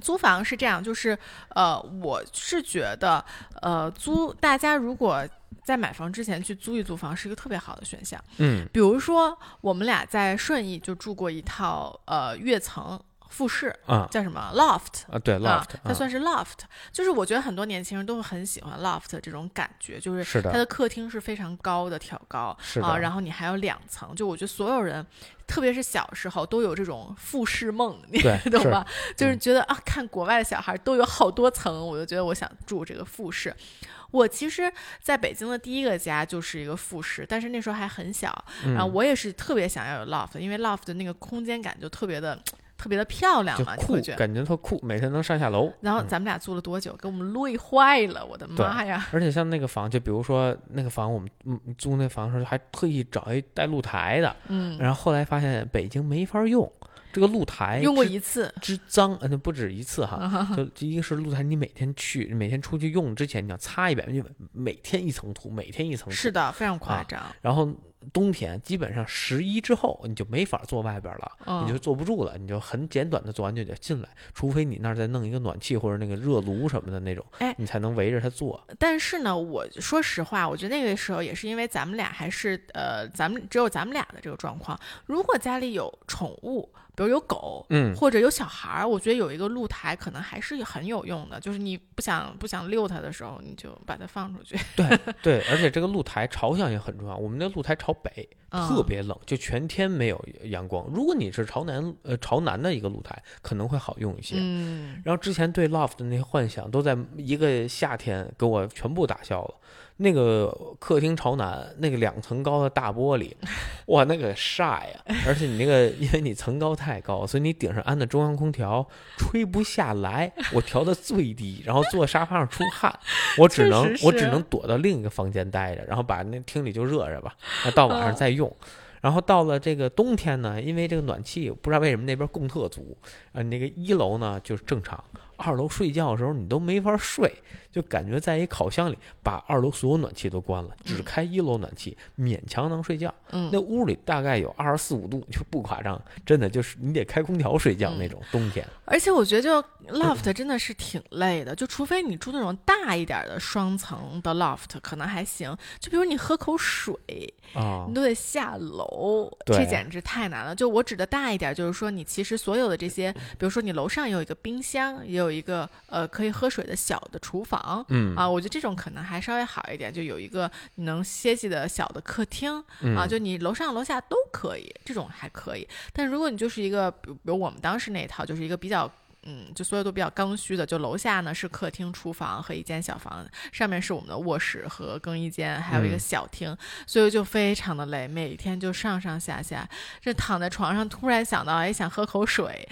租房是这样，就是呃，我是觉得呃，租大家如果在买房之前去租一租房是一个特别好的选项。嗯比如说，我们俩在顺义就住过一套呃跃层复式，啊叫什么 loft。啊，对啊，loft，，它算是 loft，就是我觉得很多年轻人都会很喜欢 loft 这种感觉，就是它的客厅是非常高的挑高啊，然后你还有两层，就我觉得所有人，特别是小时候都有这种复式梦，你 懂吧？就是嗯觉得啊，看国外的小孩都有好多层，我就觉得我想住这个复式。我其实在北京的第一个家就是一个复式，但是那时候还很小，嗯然后我也是特别想要有 loft，因为 loft 的那个空间感就特别的特别的漂亮就嘛，你酷。感觉特酷，每天能上下楼。嗯然后咱们俩租了多久？给我们累坏了，我的妈呀！而且像那个房，就比如说那个房，我们嗯租那房的时候还特意找一带露台的，嗯，然后后来发现北京没法用这个露台，用过一次，之脏，呃，那不止一次哈。啊 就就一个是露台，你每天去，每天出去用之前你要擦一遍，因为每天一层土，每天一层土。是。的，非常啊夸张。然后冬天基本上十一之后你就没法坐外边了，嗯你就坐不住了，你就很简短的做完就得进来，除非你那儿再弄一个暖气或者那个热炉什么的那种，哎你才能围着它坐。但是呢，我说实话，我觉得那个时候也是因为咱们俩还是呃，咱们只有咱们俩的这个状况。如果家里有宠物，比如有狗，嗯，或者有小孩儿，我觉得有一个露台可能还是很有用的。就是你不想不想遛它的时候，你就把它放出去。对，而且这个露台朝向也很重要。我们那露台朝北，嗯特别冷，就全天没有阳光。如果你是朝南，呃，朝南的一个露台，可能会好用一些。嗯，然后之前对 loft 的那些幻想，都在一个夏天给我全部打消了。那个客厅朝南，那个两层高的大玻璃，哇，那个晒呀！而且你那个，因为你层高太高，所以你顶上安的中央空调吹不下来，我调的最低，然后坐沙发上出汗，我只能我只能躲到另一个房间待着，然后把那厅里就热着吧，那到晚上再用。然后到了这个冬天呢，因为这个暖气不知道为什么那边供特足，呃，那个一楼呢就是正常，二楼睡觉的时候你都没法睡，就感觉在一烤箱里把二楼所有暖气都关了，只开一楼暖气，勉强能睡觉。嗯那屋里大概有二十四五度，就不夸张，真的就是你得开空调睡觉嗯那种冬天。而且我觉得就 loft 真的是挺累的，就除非你住那种大一点的双层的 loft，可能还行。就比如你喝口水，啊你都得下楼，这简直太难了。就我指的大一点，就是说你其实所有的这些，比如说你楼上有一个冰箱，也有一个呃可以喝水的小的厨房。嗯啊，我觉得这种可能还稍微好一点，就有一个你能歇息的小的客厅、嗯啊，就你楼上楼下都可以，这种还可以。但如果你就是一个，比如比如我们当时那一套，就是一个比较。嗯，就所有都比较刚需的，就楼下呢是客厅、厨房和一间小房，上面是我们的卧室和更衣间，还有一个嗯小厅，所以就非常的累，每天就上上下下，这躺在床上突然想到，哎，想喝口水，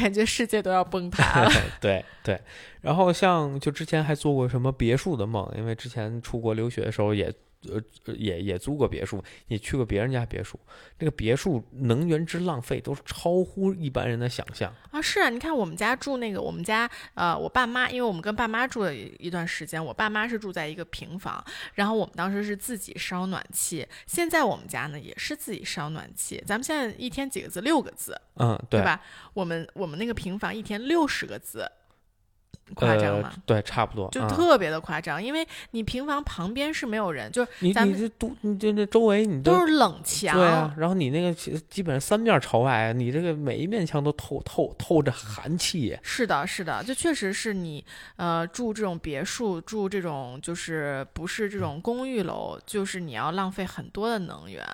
感觉世界都要崩塌了。对对，然后像就之前还做过什么别墅的梦，因为之前出国留学的时候也。呃，呃也也租过别墅，也去过别人家别墅。那个别墅能源之浪费都是超乎一般人的想象。啊，是啊，你看我们家住那个，我们家呃，我爸妈，因为我们跟爸妈住了一一段时间，我爸妈是住在一个平房，然后我们当时是自己烧暖气，现在我们家呢也是自己烧暖气，咱们现在一天几个字，六个字，嗯，对对吧？我们我们那个平房一天六十个字，夸张吗？对，差不多，就特别的夸张，因为你平房旁边是没有人，就是你你这都你这这周围你都是冷墙，对啊，然后你那个基本上三面朝外，你这个每一面墙都透透透着寒气。是的，是的，就确实是你呃住这种别墅，住这种就是不是这种公寓楼，就是你要浪费很多的能源，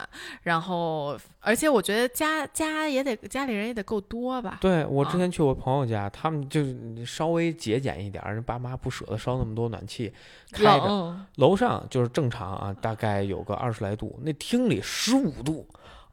然后而且我觉得家家也得家里人也得够多吧。对我之前去我朋友家，他们就稍微节俭一点，人爸妈不舍得烧那么多暖气，开着楼上就是正常啊，大概有个二十来度，那厅里十五度。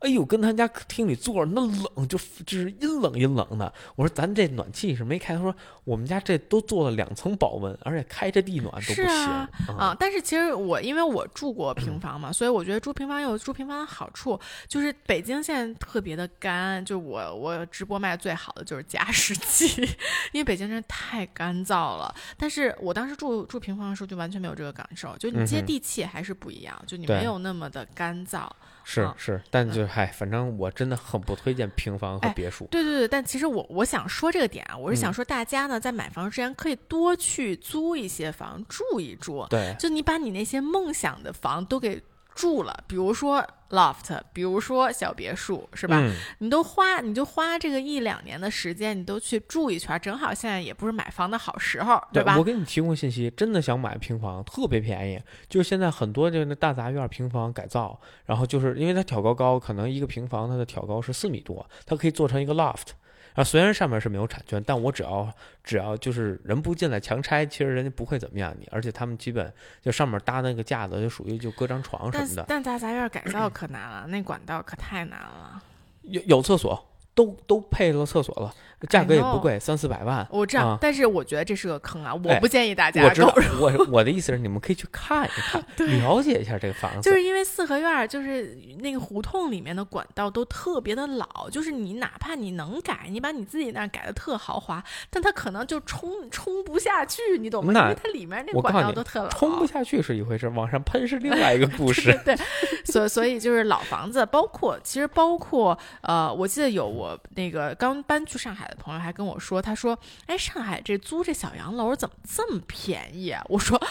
哎呦，跟他家客厅里坐着那冷，就就是阴冷阴冷的。我说咱这暖气是没开，他说我们家这都做了两层保温，而且开着地暖都不行啊。啊，但是其实我因为我住过平房嘛，所以我觉得住平房有住平房的好处，就是北京现在特别的干。就我我直播卖最好的就是加湿器，因为北京真的太干燥了。但是我当时住住平房的时候就完全没有这个感受，就你接地气还是不一样，就你没有那么的干燥。是是，但就嗨，反正我真的很不推荐平房和别墅。对对对，但其实我我想说这个点啊，我是想说大家呢在买房之前可以多去租一些房住一住。对，就你把你那些梦想的房都给。住了，比如说 loft，比如说小别墅，是吧？你都花，你就花这个一两年的时间，你都去住一圈，正好现在也不是买房的好时候，对吧？我给你提供信息，真的想买平房，特别便宜，就是现在很多就那大杂院平房改造，然后就是因为它挑高高，可能一个平房它的挑高是四米多，它可以做成一个 loft。啊，虽然上面是没有产权，但我只要只要就是人不进来强拆，其实人家不会怎么样你。而且他们基本就上面搭那个架子，就属于就搁张床什么的。但大杂院改造可难了，那管道可太难了。有有厕所，都都配了厕所了。价格也不贵，三四百万。我知道，但是我觉得这是个坑啊！我不建议大家。我知道，我我的意思是，你们可以去看一看，了解一下这个房子。就是因为四合院，就是那个胡同里面的管道都特别的老，就是你哪怕你能改，你把你自己那改的特豪华，但它可能就冲冲不下去，你懂吗？因为它里面那管道都特老。冲不下去是一回事，往上喷是另 外一个故事。对，所所以就是老房子，包括其实包括呃，我记得有我那个刚搬去上海。朋友还跟我说，他说：“哎，上海这租这小洋楼怎么这么便宜啊？”我说：“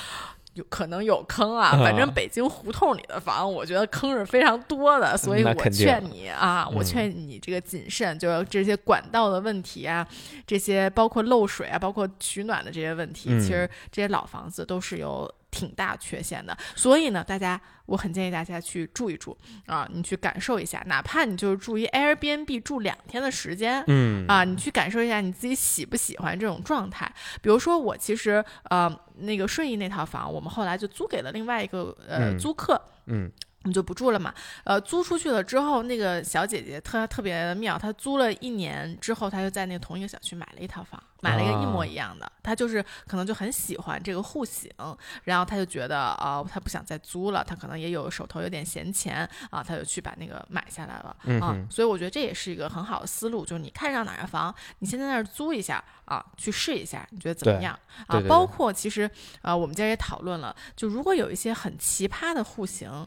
有可能有坑啊，反正北京胡同里的房，我觉得坑是非常多的，所以我劝你啊，我劝你这个谨慎，就这些管道的问题啊，这些包括漏水啊，包括取暖的这些问题，其实这些老房子都是有。”挺大缺陷的，所以呢，大家我很建议大家去住一住啊，你去感受一下，哪怕你就是住一 Airbnb 住两天的时间，嗯啊，你去感受一下你自己喜不喜欢这种状态。比如说我其实呃那个顺义那套房，我们后来就租给了另外一个呃租客，嗯。我们就不住了嘛，呃，租出去了之后，那个小姐姐特特别妙，她租了一年之后，她就在那个同一个小区买了一套房，买了一个一模一样的。她就是可能就很喜欢这个户型，然后她就觉得啊，她不想再租了，她可能也有手头有点闲钱啊，她就去把那个买下来了啊。所以我觉得这也是一个很好的思路，就是你看上哪个房，你先在那儿租一下啊，去试一下，你觉得怎么样啊？包括其实啊，我们今儿也讨论了，就如果有一些很奇葩的户型。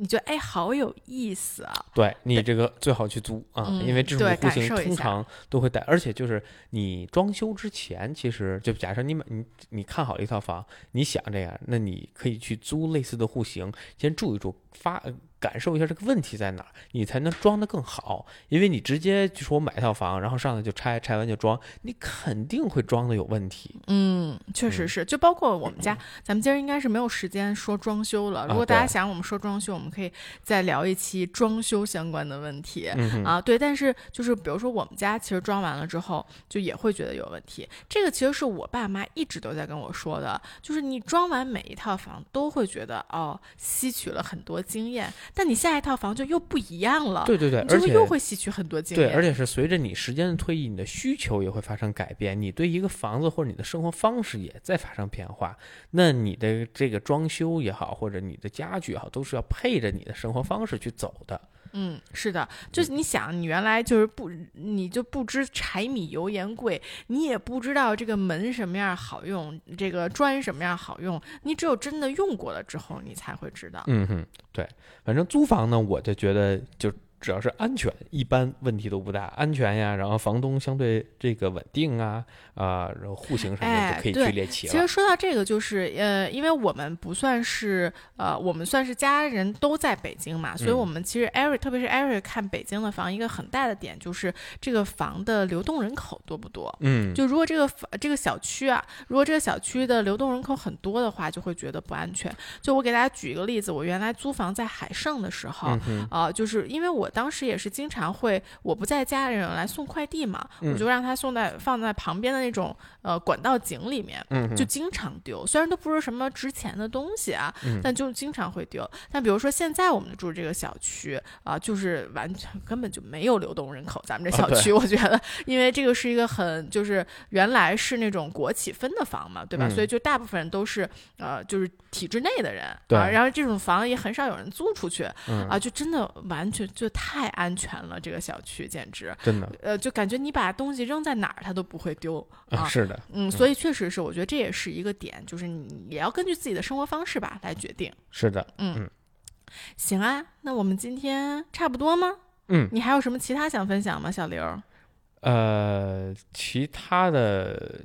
你觉得哎，好有意思啊！对你这个最好去租啊，因为这种户型通常都会带，而且就是你装修之前，其实就假设你买你你看好了一套房，你想这样，那你可以去租类似的户型，先住一住，发。感受一下这个问题在哪儿，你才能装得更好。因为你直接就说我买一套房，然后上来就拆，拆完就装，你肯定会装的有问题。嗯，确实是。就包括我们家，咱们今儿应该是没有时间说装修了。如果大家想我们说装修，我们可以再聊一期装修相关的问题啊。对，但是就是比如说我们家其实装完了之后，就也会觉得有问题。这个其实是我爸妈一直都在跟我说的，就是你装完每一套房都会觉得哦，吸取了很多经验。但你下一套房就又不一样了，对对对，而且又会吸取很多经验。对，而且是随着你时间的推移，你的需求也会发生改变，你对一个房子或者你的生活方式也在发生变化。那你的这个装修也好，或者你的家具也好，都是要配着你的生活方式去走的。嗯，是的，就是你想，你原来就是不，你就不知柴米油盐贵，你也不知道这个门什么样好用，这个砖什么样好用，你只有真的用过了之后，你才会知道。嗯哼，对，反正租房呢，我就觉得就只要是安全，一般问题都不大。安全呀，然后房东相对这个稳定啊啊，然后户型什么的就可以去列齐了。其实说到这个，就是呃，因为我们不算是呃，我们算是家人都在北京嘛，所以我们其实 Eric，特别是 Eric 看北京的房，一个很大的点就是这个房的流动人口多不多。嗯，就如果这个房这个小区啊，如果这个小区的流动人口很多的话，就会觉得不安全。就我给大家举一个例子，我原来租房在海盛的时候，啊，就是因为我当时也是经常会我不在家，人来送快递嘛，我就让他送在放在旁边的那种呃管道井里面，就经常丢。虽然都不是什么值钱的东西啊，但就经常会丢。但比如说现在我们住这个小区啊，就是完全根本就没有流动人口。咱们这小区，我觉得，因为这个是一个很就是原来是那种国企分的房嘛，对吧？所以就大部分人都是呃就是体制内的人啊，然后这种房也很少有人租出去啊，就真的完全就太安全了，这个小区简直真的，呃，就感觉你把东西扔在哪儿，它都不会丢啊。是的，嗯，所以确实是，我觉得这也是一个点，就是你也要根据自己的生活方式吧来决定。是的，嗯，行啊，那我们今天差不多吗？嗯，你还有什么其他想分享吗，小刘？呃，其他的。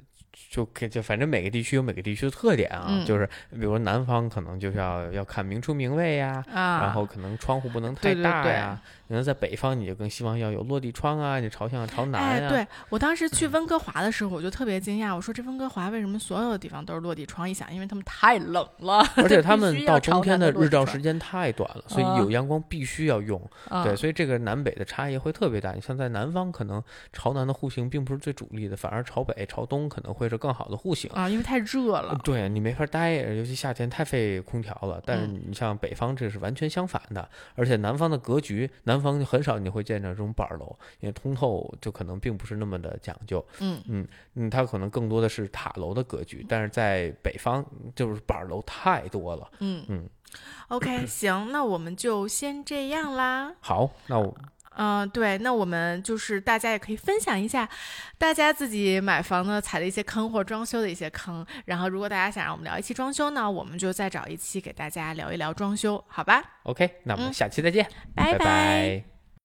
就可就反正每个地区有每个地区的特点啊，就是比如南方可能就是要要看明厨明卫呀，啊然后可能窗户不能太大呀。可能在北方你就更希望要有落地窗啊，你朝向朝南啊。哎，对我当时去温哥华的时候，我就特别惊讶，我说这温哥华为什么所有的地方都是落地窗？一想，因为他们太冷了，而 且他们到冬天的日照时间太短了，所以有阳光必须要用。对，所以这个南北的差异会特别大。你像在南方，可能朝南的户型并不是最主力的，反而朝北、朝东可能会是。更好的户型啊，因为太热了，对你没法待，尤其夏天太费空调了。但是你像北方，这是完全相反的，而且南方的格局，南方很少你会见着这种板楼，因为通透就可能并不是那么的讲究。嗯嗯嗯，它可能更多的是塔楼的格局，但是在北方就是板楼太多了。嗯嗯，OK，行，那我们就先这样啦。好，那我。嗯，对，那我们就是大家也可以分享一下，大家自己买房呢踩的一些坑或者装修的一些坑。然后，如果大家想让我们聊一期装修呢，我们就再找一期给大家聊一聊装修，好吧？OK，那我们下期再见，拜拜。